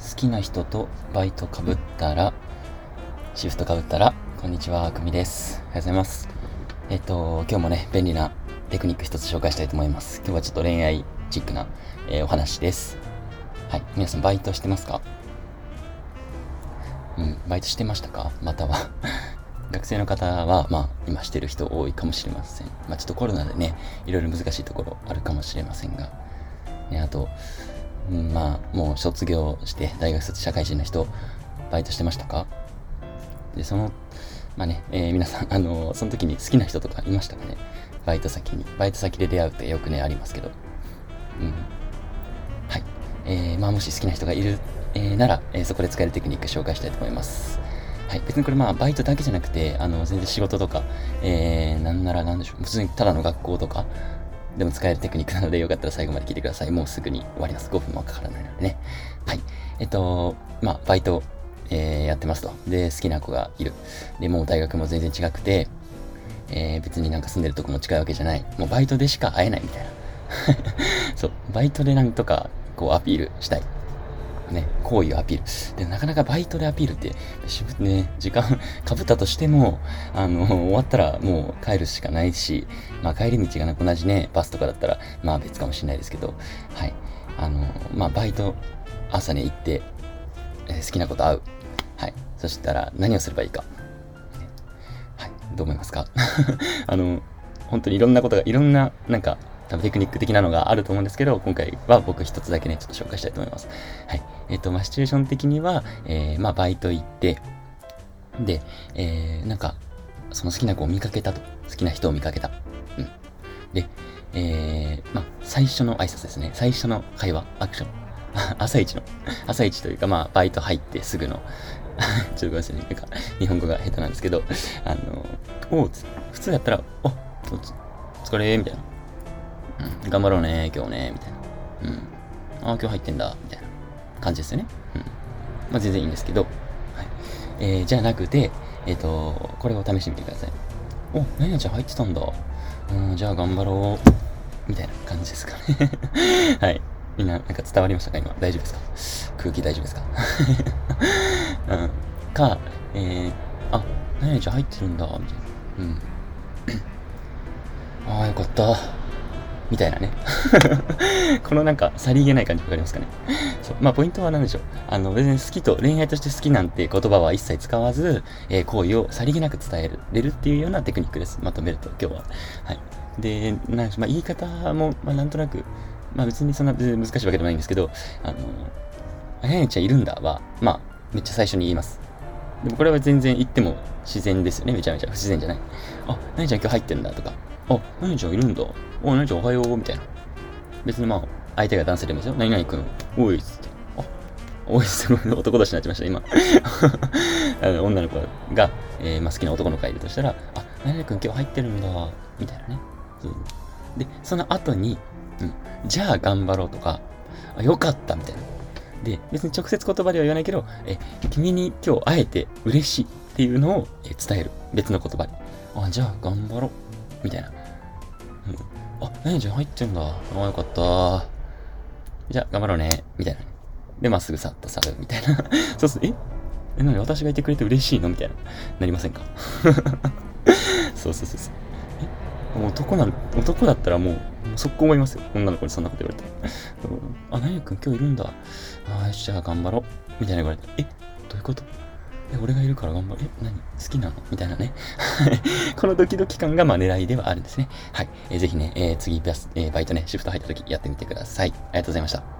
好きな人とバイトかぶったら、シフトかぶったら、こんにちは、くみです。おはようございます。えっと、今日もね、便利なテクニック一つ紹介したいと思います。今日はちょっと恋愛チックな、えー、お話です。はい。皆さん、バイトしてますか？うん、バイトしてましたか？または 学生の方は、まあ、今してる人多いかもしれません。まあ、ちょっとコロナでね、いろいろ難しいところあるかもしれませんが、ね、あと、うん、まあ、もう卒業して、大学卒社会人の人、バイトしてましたか？で、その、まあね、えー、皆さん、あの、その時に好きな人とかいましたかね？バイト先に。バイト先で出会うってよくね、ありますけど。うん。はい。えー、まあ、もし好きな人がいる、えー、なら、え、そこで使えるテクニック紹介したいと思います。はい。別にこれまあ、バイトだけじゃなくて、あの、全然仕事とか、えー、なんならなんでしょう。普通にただの学校とか、でも使えるテクニックなので、よかったら最後まで聞いてください。もうすぐに終わります。5分もかからないのでね。はい。えっと、まあ、バイト、えー、やってますと。で、好きな子がいる。で、もう大学も全然違くて、えー、別になんか住んでるとこも近いわけじゃない。もうバイトでしか会えないみたいな。そう、バイトでなんとか、こうアピールしたい。ね、好意をアピール。で、なかなかバイトでアピールって、ね、時間 かぶったとしても、あの、終わったらもう帰るしかないし、まあ帰り道がなく同じね、バスとかだったら、まあ別かもしれないですけど、はい。あの、まあバイト、朝に行って、えー、好きなこと会う。はい。そしたら何をすればいいか。はい。どう思いますか？あの、本当にいろんなことが、いろんな、なんか、多分テクニック的なのがあると思うんですけど、今回は僕一つだけね、ちょっと紹介したいと思います。はい。えっ、ー、と、まあ、シチュエーション的には、えー、まあ、バイト行って、で、えー、なんか、その好きな子を見かけたと。好きな人を見かけた。うん。で、えー、まあ、最初の挨拶ですね。最初の会話、アクション。朝一の、朝一というか、まあ、バイト入ってすぐの、ちょっとごめんなさいね。なんか、日本語が下手なんですけど、あの、お普通やったら、お、お疲れみたいな。うん、頑張ろうね、今日ね、みたいな。うん。ああ、今日入ってんだ、みたいな感じですよね。うん。まあ、全然いいんですけど、はい。えー、じゃなくて、えっ、ー、と、これを試してみてください。お、何々ちゃん入ってたんだ。うん、じゃあ頑張ろう。みたいな感じですかね はい。みんな、なんか伝わりましたか？今。大丈夫ですか？空気大丈夫ですか？うん。か、えー、あ、何々ちゃん入ってるんだ。みたいな。うん。ああ、よかった。みたいなね。このなんか、さりげない感じわかりますかね？そう。まあ、ポイントは何でしょう？あの、別に好きと、恋愛として好きなんて言葉は一切使わず、えー、行為をさりげなく伝えれるっていうようなテクニックです。まとめると、今日は。はい。で、なんでしょう。まあ、言い方も、まあ、なんとなく、まあ、別にそんな難しいわけでもないんですけど、あの、あややちゃんいるんだは、まあ、めっちゃ最初に言います。でもこれは全然言っても自然ですよね。めちゃめちゃ不自然じゃない。あ、なにちゃん今日入ってんだとか、あ、何ちゃんいるんだ。お、何ちゃんおはよう、みたいな。別にまあ、相手が男性でもですよ。何々くん、おいっつって。あ、おいっす男同士になっちゃいました、今。あの女の子が、えー、まあ、好きな男の子がいるとしたら、あ、何々くん今日入ってるんだ、みたいなね。で、その後に、うん、じゃあ頑張ろうとか、あ、よかったみたいな。で、別に直接言葉では言わないけど、え、君に今日会えて嬉しいっていうのを伝える。別の言葉に。あ、じゃあ頑張ろう。みたいな。うん、あ、何じゃ入ってんだ。ああ、よかった。じゃあ、頑張ろうね。みたいな。で、まっすぐさっと去る。みたいな。そうすると、え？え、何？私がいてくれて嬉しいの？みたいな。なりませんか？そうそうそうそう。え？男なん、男だったらもう、速攻思いますよ。女の子にそんなこと言われて。あ、何くん今日いるんだ。ああ、じゃあ頑張ろう。みたいな言われて。え？どういうこと？え、俺がいるから頑張る。え、何？好きなの？みたいなね。このドキドキ感がまあ狙いではあるんですね。はい。えー、ぜひね、えー、次バス、えー、バイトね、シフト入った時やってみてください。ありがとうございました。